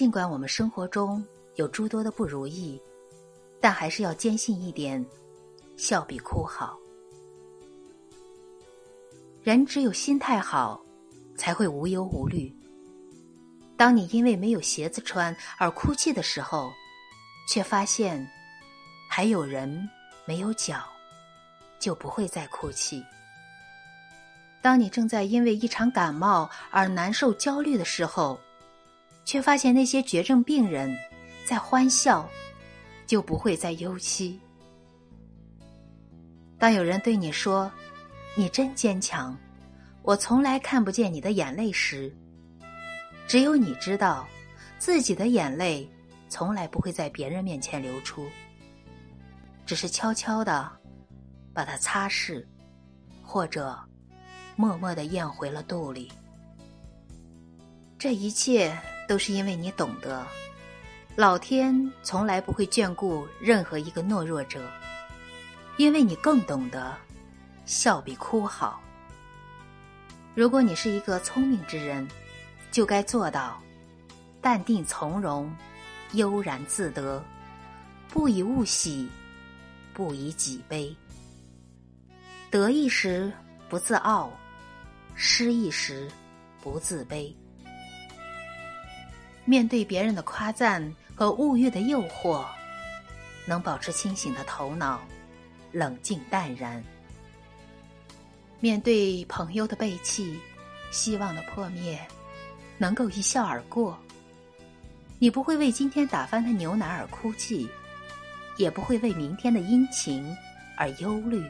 尽管我们生活中有诸多的不如意，但还是要坚信一点：笑比哭好。人只有心态好，才会无忧无虑。当你因为没有鞋子穿而哭泣的时候，却发现还有人没有脚，就不会再哭泣。当你正在因为一场感冒而难受、焦虑的时候，却发现那些绝症病人在欢笑，就不会再忧戚。当有人对你说“你真坚强，我从来看不见你的眼泪”时，只有你知道，自己的眼泪从来不会在别人面前流出，只是悄悄的把它擦拭，或者。默默的咽回了肚里。这一切都是因为你懂得，老天从来不会眷顾任何一个懦弱者，因为你更懂得，笑比哭好。如果你是一个聪明之人，就该做到淡定从容、悠然自得，不以物喜，不以己悲。得意时不自傲。失意时，不自卑；面对别人的夸赞和物欲的诱惑，能保持清醒的头脑，冷静淡然；面对朋友的背弃、希望的破灭，能够一笑而过。你不会为今天打翻的牛奶而哭泣，也不会为明天的阴晴而忧虑。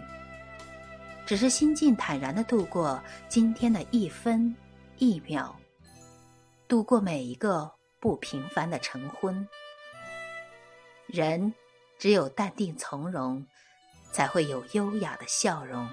只是心境坦然的度过今天的一分一秒，度过每一个不平凡的成婚。人只有淡定从容，才会有优雅的笑容。